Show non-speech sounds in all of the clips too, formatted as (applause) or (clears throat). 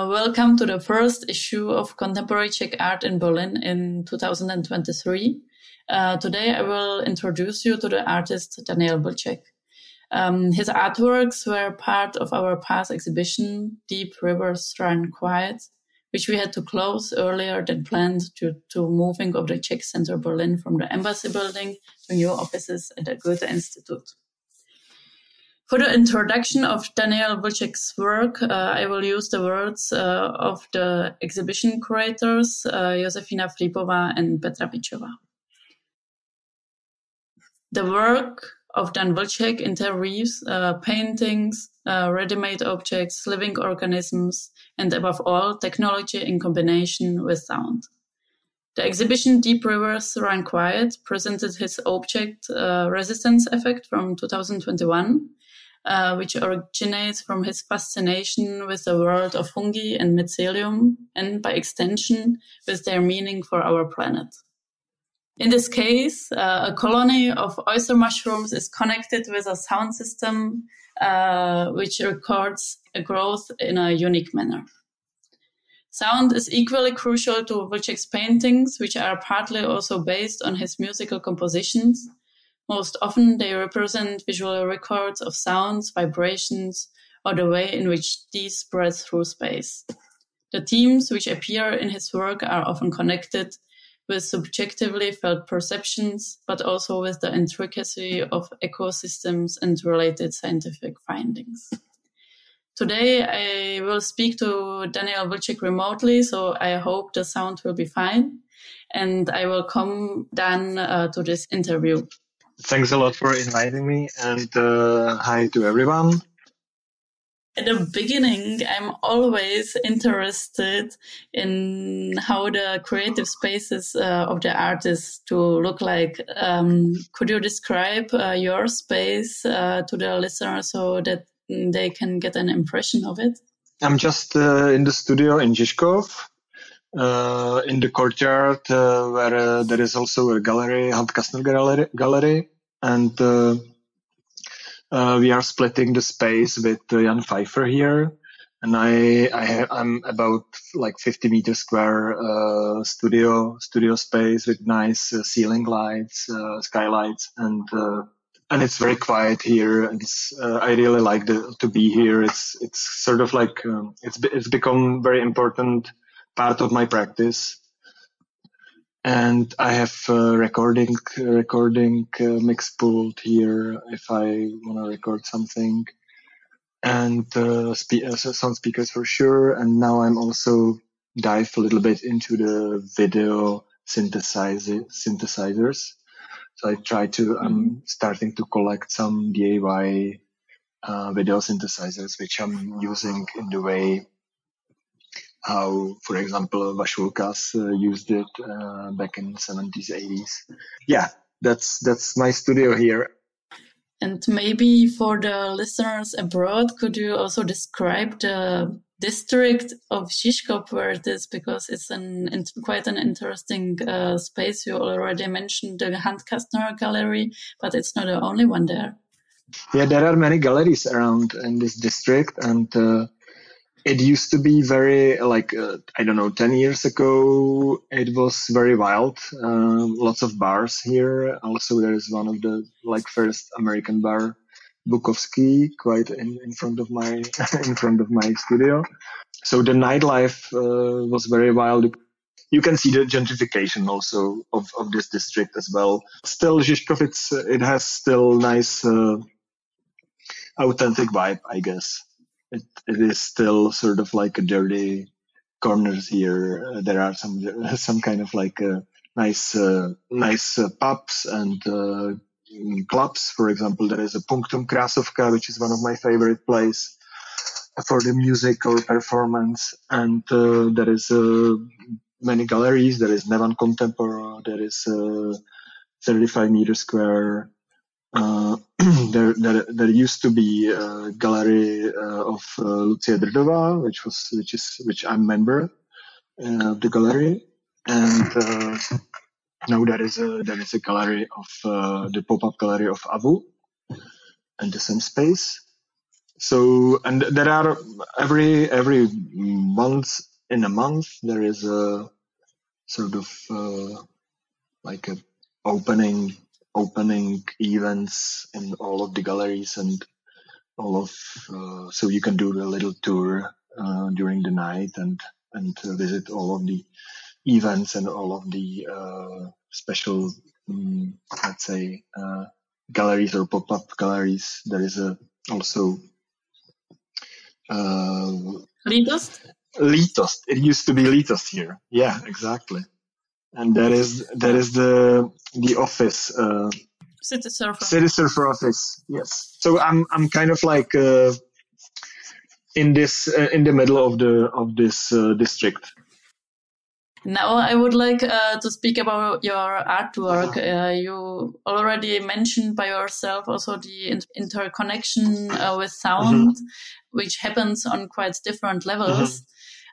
Uh, welcome to the first issue of Contemporary Czech Art in Berlin in 2023. Uh, today I will introduce you to the artist Daniel Vlček. Um, his artworks were part of our past exhibition, Deep Rivers Run Quiet, which we had to close earlier than planned due to moving of the Czech Center Berlin from the embassy building to new offices at the Goethe Institute. For the introduction of Daniel Vlček's work, uh, I will use the words uh, of the exhibition curators, uh, Josefina Flípová and Petra Pičová. The work of Dan Vlček interweaves uh, paintings, uh, ready-made objects, living organisms, and above all, technology in combination with sound. The exhibition Deep Rivers Run Quiet presented his object uh, resistance effect from 2021, uh, which originates from his fascination with the world of fungi and mycelium, and by extension, with their meaning for our planet. In this case, uh, a colony of oyster mushrooms is connected with a sound system uh, which records a growth in a unique manner. Sound is equally crucial to Vlček's paintings, which are partly also based on his musical compositions. Most often, they represent visual records of sounds, vibrations, or the way in which these spread through space. The themes which appear in his work are often connected with subjectively felt perceptions, but also with the intricacy of ecosystems and related scientific findings. Today, I will speak to Daniel Vlček remotely, so I hope the sound will be fine. And I welcome Dan uh, to this interview. Thanks a lot for inviting me, and uh, hi to everyone at the beginning, I'm always interested in how the creative spaces uh, of the artists to look like. Um, could you describe uh, your space uh, to the listener so that they can get an impression of it? I'm just uh, in the studio in Žižkov. Uh, in the courtyard, uh, where there is also a gallery, Kastner gallery, gallery, and uh, we are splitting the space with uh, Jan Pfeiffer here. And I, I am about like 50 meter square, uh, studio, studio space with nice uh, ceiling lights, uh, skylights and, uh, and it's very quiet here. And I really like the, to be here. It's, it's sort of like, um, it's, it's become very important part of my practice and I have a recording recording uh, mix pult here if I want to record something, and uh, spe- uh, sound speakers for sure. And now I'm also dive a little bit into the video synthesizer synthesizers. So I try to I'm mm-hmm. starting to collect some DIY uh, video synthesizers which I'm using in the way how, for example, Vašulkas uh, used it uh, back in 70s, 80s. Yeah, that's that's my studio here. And maybe for the listeners abroad, could you also describe the district of Žižkov where it is? Because it's an quite an interesting uh, space. You already mentioned the Hunt Kastner Gallery, but it's not the only one there. Yeah, there are many galleries around in this district, and uh, it used to be very like uh, i don't know 10 years ago it was very wild. Um, lots of bars here. Also there's one of the like first american bar Bukowski quite in, in front of my (laughs) in front of my studio. So the nightlife uh, was very wild. You can see the gentrification also of, of this district as well. Still Žižkov, it has still nice uh, authentic vibe i guess it, it is still sort of like a dirty corners here. Uh, there are some (laughs) some kind of like uh, nice uh, nice uh, pubs and uh, clubs. For example, there is a Punctum Krasovka, which is one of my favorite places for the music or performance, and uh, there is many galleries. There is Nevan Contempo. There is 35 meter square (clears throat) there, there, there used to be a gallery uh, of uh, Lucie Drdová, which was which is which I'm member uh, of the gallery, and uh, now there is a there is a gallery of uh, the pop up gallery of Avu, and the same space. so and there are every every month in a month there is a sort of uh, like a opening opening events in all of the galleries and all of uh, so you can do a little tour uh, during the night and and visit all of the events and all of the uh, special um, let's say uh, galleries or pop-up galleries there is a also uh, Litost? Litost. It used to be Litost here. Yeah, exactly. And that is that is the the office. Uh, City Surfer. City Surfer office. Yes. So I'm I'm kind of like uh, in this uh, in the middle of the of this uh, district. Now I would like uh, to speak about your artwork. Uh, you already mentioned by yourself also the in interconnection uh, with sound, mm-hmm. which happens on quite different levels. Mm-hmm.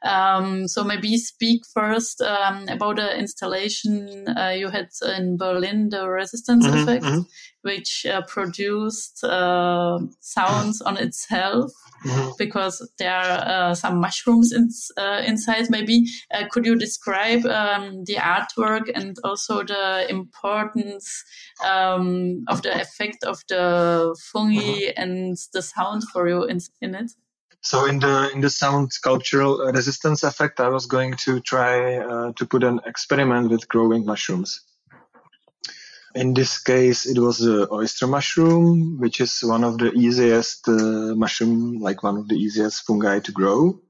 Um, so maybe speak first um, about the installation uh, you had in Berlin, the resistance mm-hmm, effect, mm-hmm. which uh, produced uh, sounds on itself mm-hmm. because there are uh, some mushrooms in, uh, inside. Maybe uh, could you describe um, the artwork and also the importance um, of the effect of the fungi mm-hmm. and the sound for you in, in it? So in the in the sound cultural resistance effect, I was going to try uh, to put an experiment with growing mushrooms. In this case, it was the oyster mushroom, which is one of the easiest uh, mushroom, like one of the easiest fungi to grow.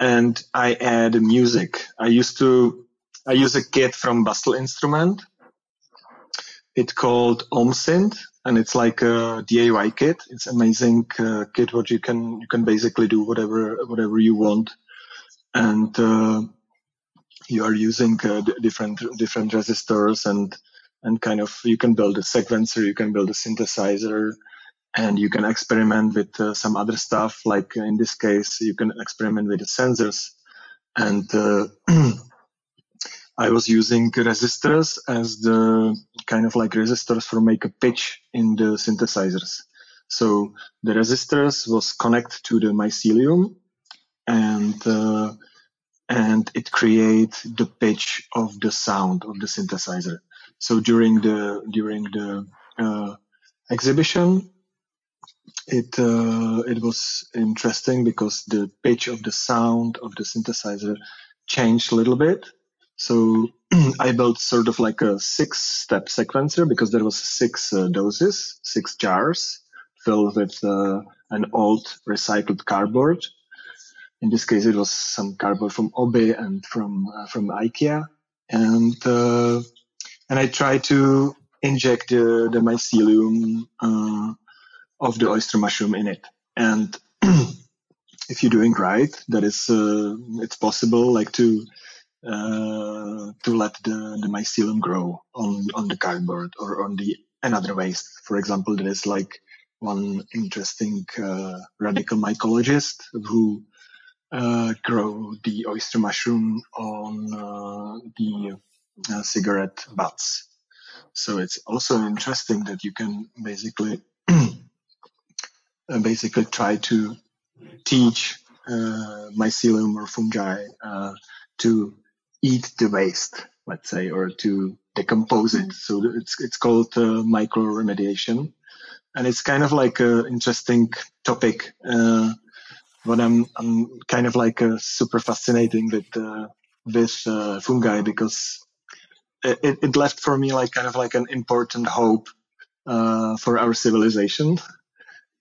And I add music. I used to, I use a kit from Bastl Instrument. It's called OmSynth, and it's like a DIY kit. It's amazing uh, kit what you can you can basically do whatever whatever you want, and uh, you are using uh, different different resistors and and kind of you can build a sequencer, you can build a synthesizer, and you can experiment with uh, some other stuff. Like in this case, you can experiment with the sensors and uh, (clears throat) I was using resistors as the kind of like resistors for make a pitch in the synthesizers. So the resistors was connect to the mycelium and uh, and it create the pitch of the sound of the synthesizer. So during the during the uh, exhibition, it uh, it was interesting because the pitch of the sound of the synthesizer changed a little bit so (clears throat) I built sort of like a six step sequencer because there was six uh, doses, six jars filled with uh, an old recycled cardboard. In this case, it was some cardboard from Obi and from uh, from IKEA, and uh, and I tried to inject the, the mycelium uh, of the oyster mushroom in it. And (clears throat) if you're doing right, that is uh, it's possible like to uh, to let the, the mycelium grow on, on the cardboard or on the another waste. For example, there is like one interesting uh, radical mycologist who uh, grow the oyster mushroom on uh, the uh, cigarette butts. So it's also interesting that you can basically (clears throat) basically try to teach mycelium or fungi to eat the waste, let's say, or to decompose it. Mm. So it's it's called uh, mycoremediation, and it's kind of like an interesting topic. Uh, but I'm I'm kind of like uh, super fascinating with uh, with uh, fungi because it, it left for me like kind of like an important hope uh, for our civilization.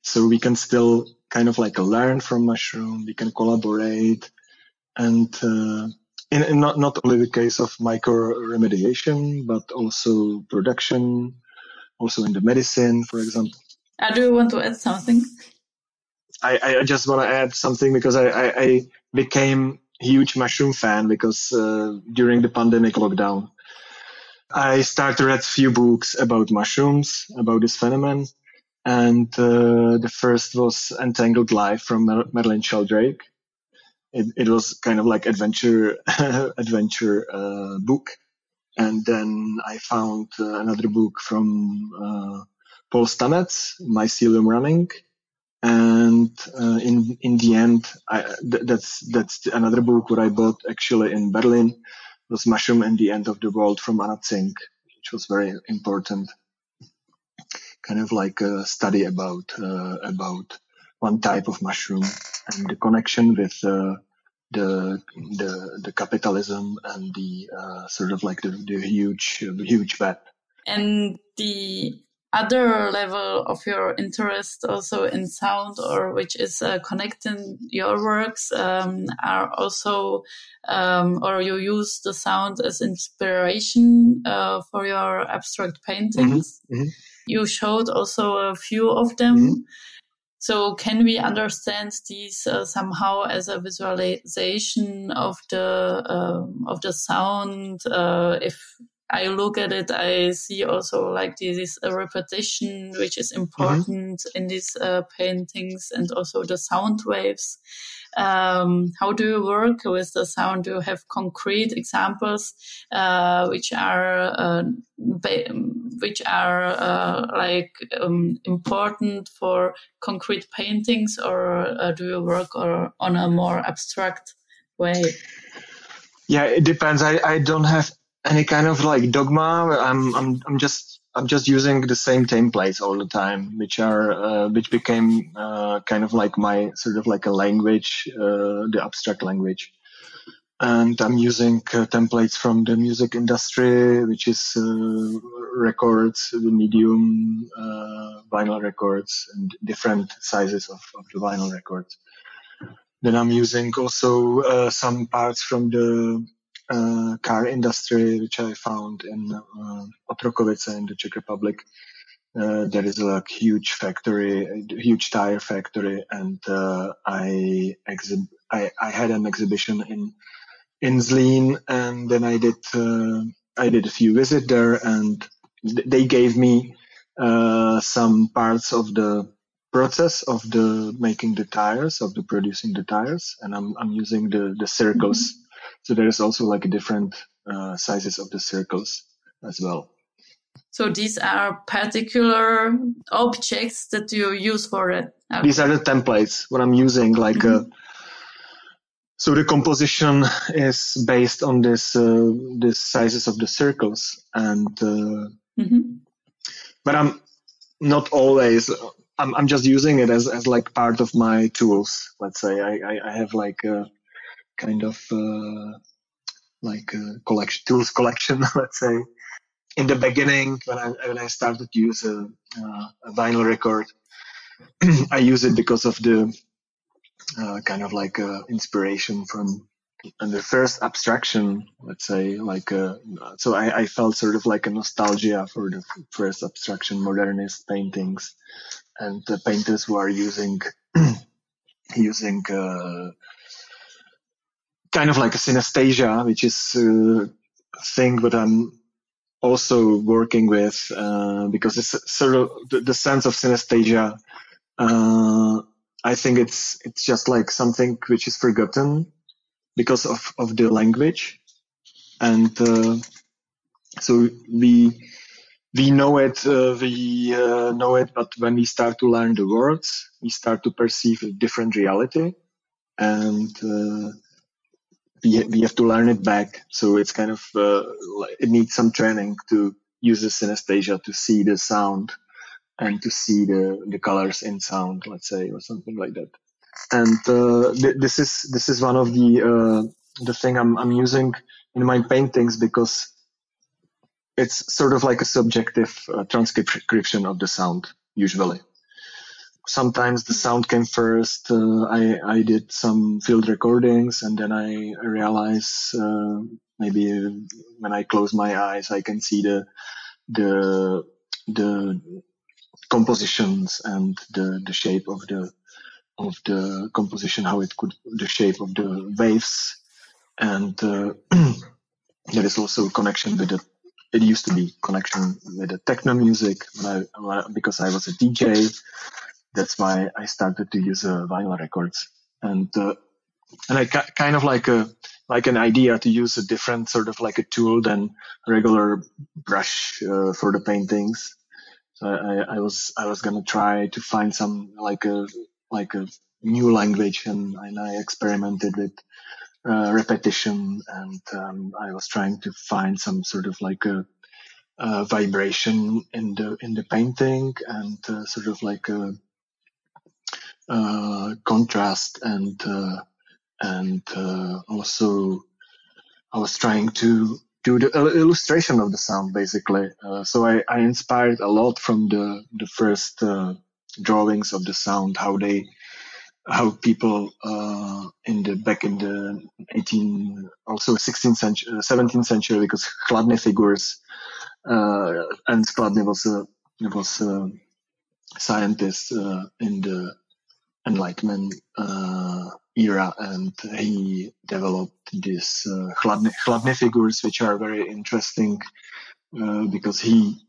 So we can still kind of like learn from mushroom. We can collaborate and uh, in, in not not only the case of mycoremediation, but also production, also in the medicine, for example. I do want to add something. I, I just want to add something because I, I, I became huge mushroom fan because uh, during the pandemic lockdown, I started to read a few books about mushrooms, about this phenomenon. And uh, the first was Entangled Life from Merlin Sheldrake it, it was kind of like adventure (laughs) adventure uh, book. And then i found uh, another book from uh, paul stamets mycelium running. And uh, in in the end, I, th- that's that's another book what I bought actually in Berlin. Was Mushroom and the End of the World from Anna Tsing, which was very important, kind of like a study about uh, about one type of mushroom and the connection with uh, the the the capitalism and the uh, sort of like the, the huge huge web. And the other level of your interest also in sound or which is uh, connecting your works um, are also um, or you use the sound as inspiration uh, for your abstract paintings mm-hmm. Mm-hmm. you showed also a few of them mm-hmm. So can we understand these uh, somehow as a visualization of the um, of the sound uh, if I look at it, I see also like this uh, repetition, which is mm-hmm. important mm-hmm. in these uh, paintings, and also the sound waves. Um, how do you work with the sound? Do you have concrete examples uh, which are uh, which are uh, like um, important for concrete paintings, or uh, do you work or, on a more abstract way? Yeah, it depends. I, I don't have any kind of like dogma. I'm I'm I'm just I'm just using the same templates all the time, which are uh, which became uh, kind of like my sort of like a language, uh, the abstract language. And I'm using uh, templates from the music industry, which is uh, records, the medium uh, vinyl records, and different sizes of, of the vinyl records. Then I'm using also some parts from the uh, car industry, which I found in uh, Otrokovice in the Czech Republic. Uh, there is a huge factory, a huge tire factory, and uh, I, exhib- I, I had an exhibition in in Zlín, and then I did uh, I did a few visits there, and th- they gave me uh, some parts of the process of the making the tires, of the producing the tires, and I'm I'm using the the circles. Mm-hmm so there is also like a different uh, sizes of the circles as well. So these are particular objects that you use for it. Okay. These are the templates. What I'm using, like, mm-hmm. uh, so the composition is based on this uh, this sizes of the circles, and uh, mm-hmm. but I'm not always. I'm I'm just using it as as like part of my tools. Let's say I I, I have like. Uh, kind of uh, like a collection tools collection, (laughs) let's say. In the beginning, when I when I started to use a, uh, a vinyl record, (clears throat) I use it because of the uh, kind of like uh, inspiration from and the first abstraction, let's say, like uh, so I, I, felt sort of like a nostalgia for the first abstraction modernist paintings and the painters who are using (clears throat) using uh, kind of like a synesthesia, which is a thing that I'm also working with uh, because it's sort of the, the sense of synesthesia. Uh, I think it's it's just like something which is forgotten because of of the language, and uh, so we we know it uh, we uh, know it, but when we start to learn the words, we start to perceive a different reality, and uh, we, we have to learn it back. So it's kind of, uh, it needs some training to use the synesthesia to see the sound and to see the, the colors in sound, let's say, or something like that. And, uh, th- this is, this is one of the, uh, the thing I'm, I'm using in my paintings because it's sort of like a subjective uh, transcription of the sound, usually sometimes the sound came first. Uh, I I did some field recordings, and then I realized uh, maybe when I close my eyes, I can see the the the compositions and the the shape of the of the composition, how it could the shape of the waves, and uh, (clears throat) there is also a connection with the. It used to be connection with the techno music I, because I was a DJ that's why I started to use uh, vinyl records. And uh, and I ca- kind of like a like an idea to use a different sort of like a tool than regular brush uh, for the paintings. So I, I was I was gonna try to find some like a like a new language, and, and I experimented with uh, repetition, and um, I was trying to find some sort of like a, a vibration in the in the painting, and uh, sort of like a, a contrast, and uh, and uh, also I was trying to do the illustration of the sound basically. Uh, so I, I inspired a lot from the the first uh, drawings of the sound, how they how people uh, in the back in the 18 also 16th century 17th century because Chladni figures uh, and Chladni was a was a scientist uh, in the Enlightenment uh, era, and he developed these uh, Chladni, figures, which are very interesting uh, because he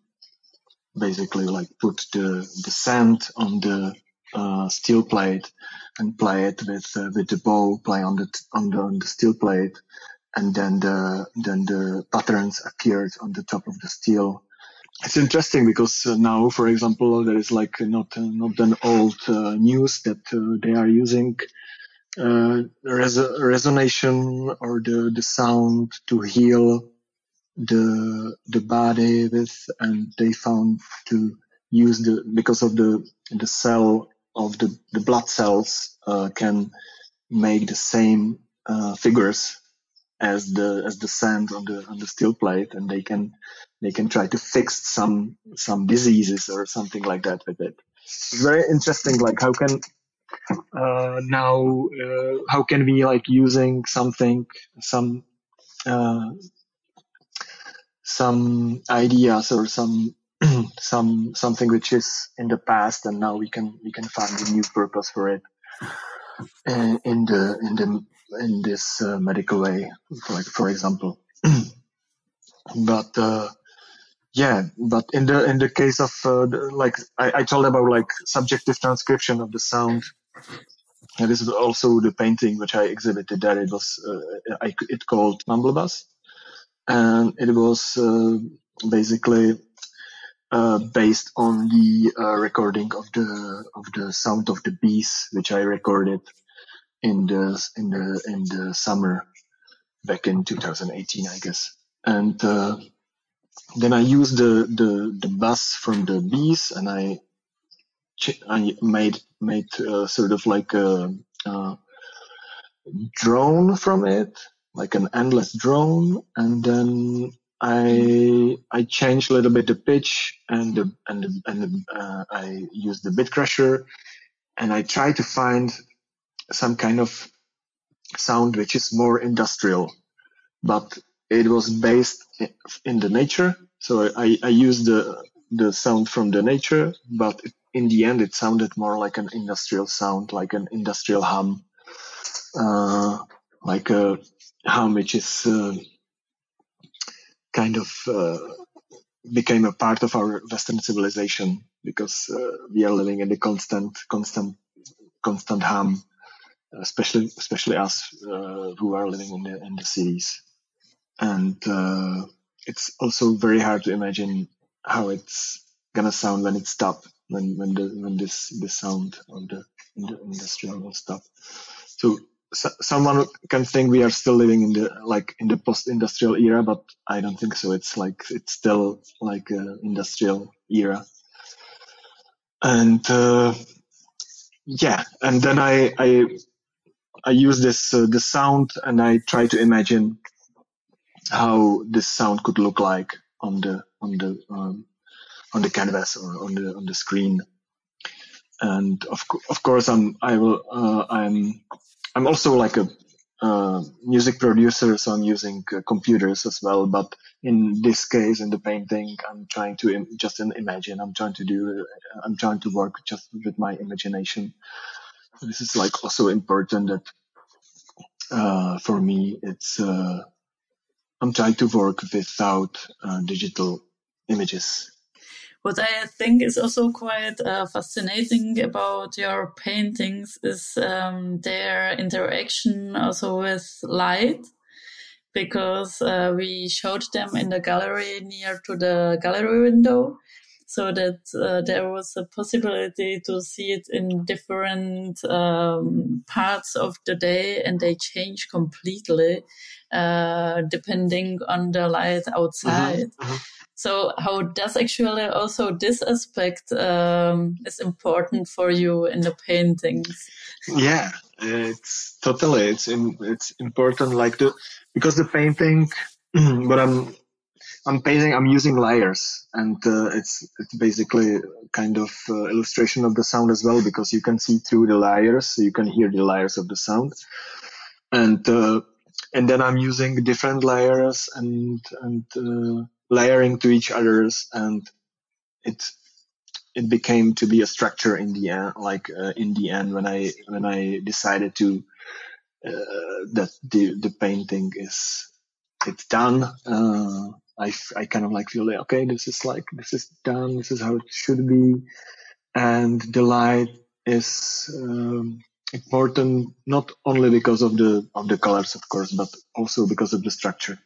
basically like put the the sand on the uh, steel plate and play it with uh, with the bow, play on the on the on the steel plate, and then the then the patterns appeared on the top of the steel. It's interesting because uh, now, for example, there is like not not an old uh, news that uh, they are using uh, res- resonation or the the sound to heal the the body with, and they found to use the because of the the cell of the, the blood cells uh, can make the same uh, figures as the as the sand on the on the steel plate, and they can they can try to fix some some diseases or something like that with it. Very interesting. Like how can uh, now uh, how can we like using something some uh, some ideas or some (clears throat) some something which is in the past, and now we can we can find a new purpose for it in, in the in the in this uh, medical way, for like for example. (clears throat) but uh, yeah, but in the in the case of uh, the, like I, I told about like subjective transcription of the sound. And this is also the painting which I exhibited there. It was uh, I, it called Mumblebus, and it was uh, basically uh, based on the uh, recording of the of the sound of the bees, which I recorded in the in the in the summer back in 2018, I guess. And uh, then I used the the the bus from the bees, and I I made made uh, sort of like a, a drone from it, like an endless drone, and then I I changed a little bit the pitch and the and the, and the, uh, I used the bit crusher and I tried to find some kind of sound which is more industrial, but it was based in the nature. So I, I used the the sound from the nature, but in the end it sounded more like an industrial sound, like an industrial hum, uh, like a hum which is uh, kind of uh, became a part of our Western civilization because uh, we are living in the constant, constant, constant hum, especially especially us uh, who are living in the in the cities, and uh, it's also very hard to imagine how it's gonna sound when it stop when when the when this the sound of the, the industrial will stop. So so, someone can think we are still living in the like in the post-industrial era, but I don't think so. It's like it's still like a industrial era, and uh, yeah, and then I I I use this uh, the sound and I try to imagine how this sound could look like on the on the um, on the canvas or on the on the screen and of, of course I'm I will uh, I'm I'm also like a uh, music producer, so I'm using uh, computers as well. But in this case, in the painting, I'm trying to Im- just imagine. I'm trying to do. Uh, I'm trying to work just with my imagination. This is like also important that uh, for me, it's. Uh, I'm trying to work without uh, digital images what I think is also quite uh, fascinating about your paintings is um, their interaction also with light, because uh, we showed them in the gallery near to the gallery window. So that uh, there was a possibility to see it in different um, parts of the day and they change completely uh, depending on the light outside. Mm-hmm. Mm-hmm. So how does actually also this aspect um, is important for you in the paintings? Yeah, it's totally it's in, it's important like the because the painting (clears throat) what I'm I'm painting I'm using layers and uh, it's it's basically kind of uh, illustration of the sound as well because you can see through the layers so you can hear the layers of the sound. And uh, and then I'm using different layers and and uh, layering to each others and it it became to be a structure in the end like uh, in the end when i when i decided to uh, that the the painting is it's done. Uh, I, I kind of like feel like okay this is like this is done this is how it should be and the light is um, important not only because of the of the colors of course but also because of the structure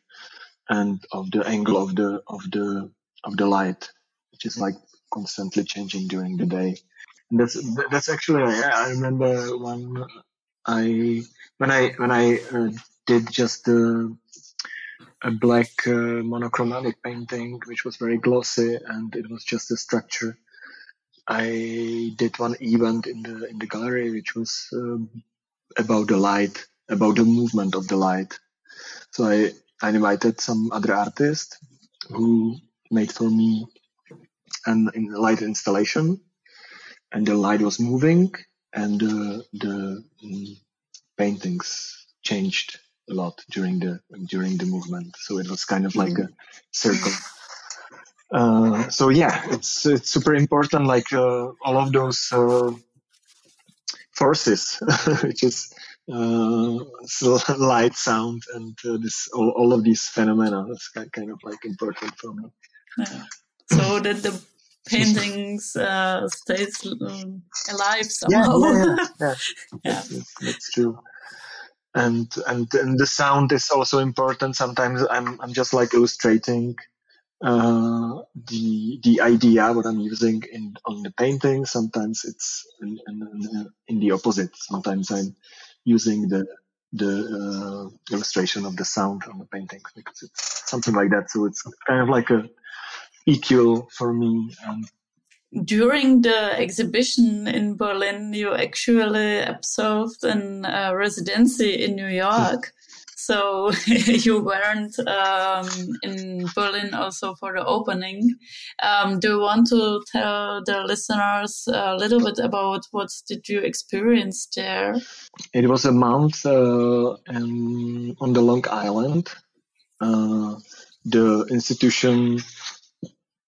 and of the angle of the of the of the light, which is like constantly changing during the day. And that's that's actually I remember when I when I when I uh, did just the a black uh, monochromatic painting, which was very glossy and it was just a structure. I did one event in the in the gallery, which was um, about the light, about the movement of the light. So I I invited some other artists who made for me an in light installation, and the light was moving, and uh, the um, paintings changed a lot during the during the movement. So it was kind of like a circle. Uh, so yeah, it's it's super important. Like uh, all of those uh, forces, (laughs) which is uh, (laughs) light, sound, and uh, this all, all of these phenomena. That's kind of like important for me. Yeah. So that the paintings uh, stays um, alive somehow. Yeah, yeah, yeah. (laughs) yeah. yeah. That's, that's, true. And, and and the sound is also important. Sometimes I'm I'm just like illustrating uh, the the idea what I'm using in on the painting. Sometimes it's in, in, in the opposite. Sometimes I'm using the the uh, illustration of the sound on the painting because it's something like that. So it's kind of like a EQ for me. And during the exhibition in Berlin, you actually observed a residency in New York. So (laughs) you weren't um, in Berlin also for the opening. Um, do you want to tell the listeners a little bit about what did you experience there? It was a month uh, on the Long Island. Uh, the institution,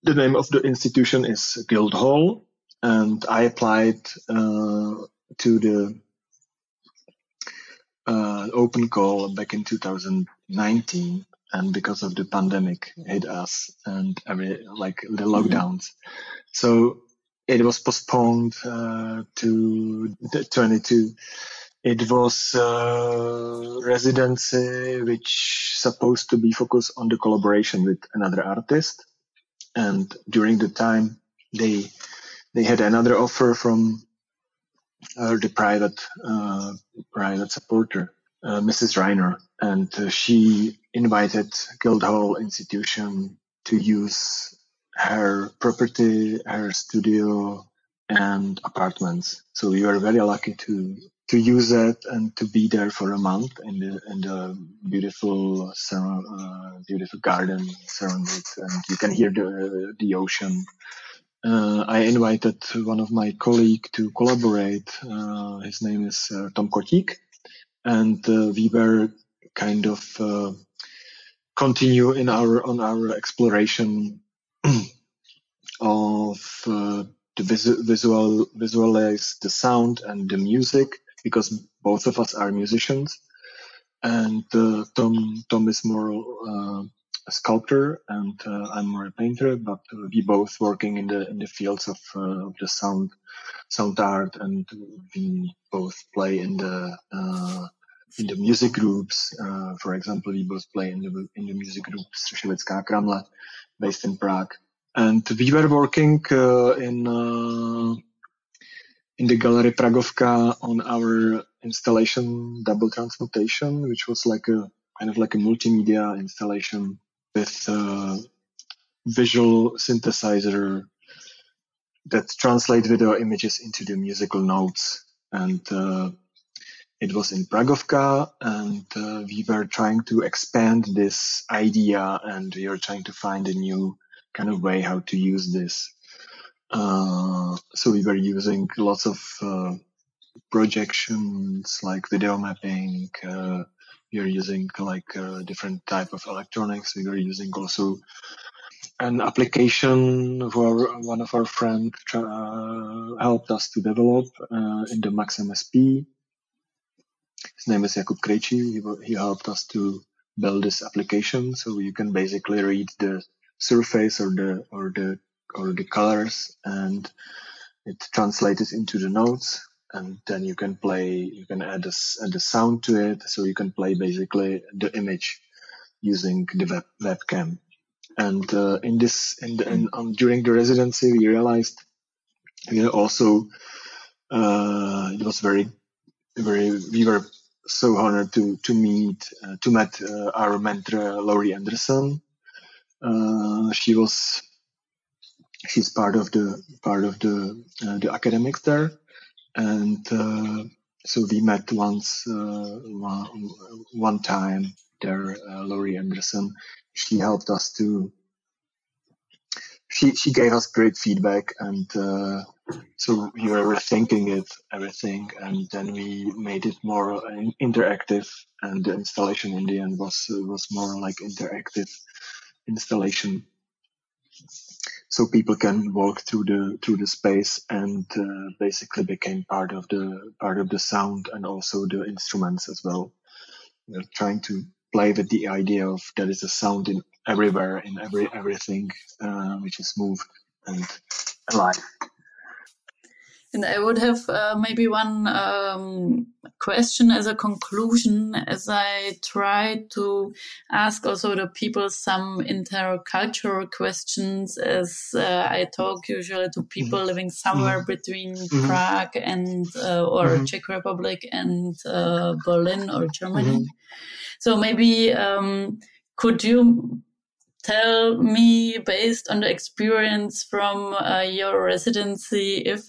the name of the institution is Guildhall, and I applied uh, to the uh, open call back in 2019 and because of the pandemic hit us and every like the mm-hmm. lockdowns. So it was postponed uh, to 22 it was uh, residency which supposed to be focused on the collaboration with another artist and during the time they they had another offer from uh, the private uh, private supporter, uh, Mrs. Reiner, and she invited Guildhall Institution to use her property, her studio, and apartments. So we were very lucky to to use that and to be there for a month in the in the beautiful uh, beautiful garden surrounded, and you can hear the the ocean. Uh, I invited one of my colleagues to collaborate. Uh, his name is uh, Tom Kotík, and uh, we were kind of uh, continue in our on our exploration (clears throat) of uh, the visu- visual visualize the sound and the music because both of us are musicians, and Tom Tom is more a sculptor and uh, I'm more a painter, but we both working in the in the fields of, uh, of the sound sound art, and we both play in the uh, in the music groups. Uh, for example, we both play in the in the music group Střešovecká Kramle, based in Prague, and we were working uh, in uh, in the Gallery Pragovka on our installation Double Transmutation, which was like a kind of like a multimedia installation with uh, visual synthesizer that translate video images into the musical notes. And uh, it was in Pragovka, and uh, we were trying to expand this idea, and we were trying to find a new kind of way how to use this. Uh, so we were using lots of uh, projections, like video mapping. Uh, we were using like uh, different type of electronics. We were using also an application for one of our friends uh, helped us to develop uh, in the Max MSP. His name is Jakub Krejci. He, he helped us to build this application, so you can basically read the surface or the or the or the colors, and it translates into the notes, and then you can play. You can add a, add a sound to it, so you can play basically the image using the web, webcam. And uh, in this, in, the, in um, during the residency, we realized you know also uh, it was very very we were so honored to to meet uh, to met uh, our mentor Laurie Anderson. Uh, she was she's part of the part of the uh, the academics there, and uh, so we met once uh, one, one time there. Laurie Anderson, she helped us to she she gave us great feedback and uh, so we were rethinking it everything. And then we made it more interactive. And the installation in the end was uh, was more like interactive installation so people can walk through the through the space and uh, basically became part of the part of the sound and also the instruments as well we're trying to play with the idea of there is a sound in everywhere in every everything uh, which is moved and alive. And I would have uh, maybe one um, question as a conclusion, as I try to ask also the people some intercultural questions, as uh, I talk usually to people mm -hmm. living somewhere mm -hmm. between mm -hmm. Prague and uh, or mm-hmm. Czech Republic and uh, Berlin or Germany. Mm-hmm. So maybe um, could you tell me based on the experience from uh, your residency if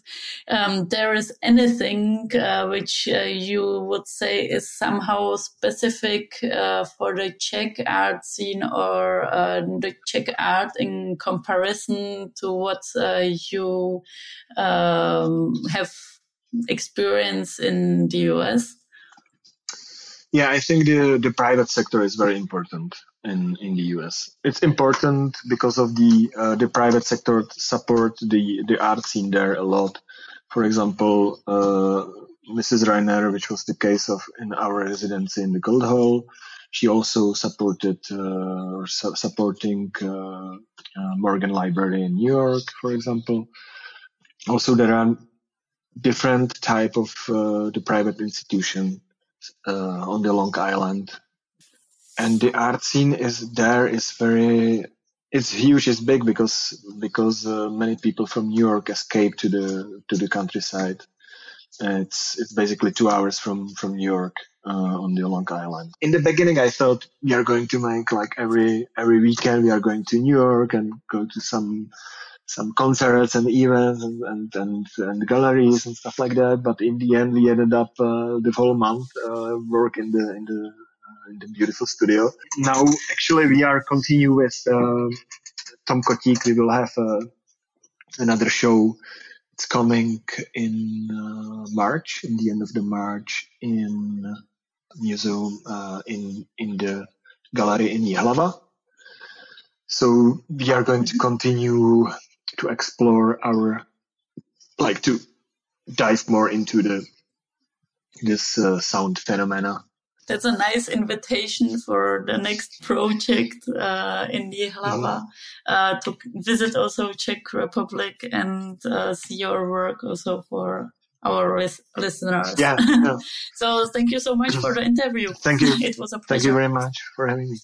um, there is anything uh, which uh, you would say is somehow specific uh, for the Czech art scene or uh, the Czech art in comparison to what uh, you um, have experienced in the US? Yeah, I think the, the private sector is very important in, in the US. It's important because of the uh, the private sector support the, the art scene there a lot. For example, uh, Mrs. Reiner, which was the case of in our residency in the Guildhall, she also supported uh, su- supporting uh, uh, Morgan Library in New York, for example. Also, there are different type of uh, the private institution on the Long Island and the art scene is there is very it's huge it's big because because uh, many people from new york escape to the to the countryside it's it's basically two hours from from new york uh, on the long island in the beginning i thought we are going to make like every every weekend we are going to new york and go to some some concerts and events and, and, and, and galleries and stuff like that. But in the end, we ended up uh, the whole month uh, work in the in the in the beautiful studio. Now, actually, we are continue with uh, Tom Kotík. We will have uh, another show. It's coming in uh, March, in the end of the March, in museum uh, in in the gallery in Jihlava. So we are going to continue to explore our, like to dive more into the this uh, sound phenomena that's a nice invitation for the next project uh, in Jihlava uh, to visit also Czech Republic and uh, see your work also for our ris- listeners. Yeah. (laughs) yeah. so thank you so much for the interview. Thank you. (laughs) It was a pleasure. Thank you very much for having me.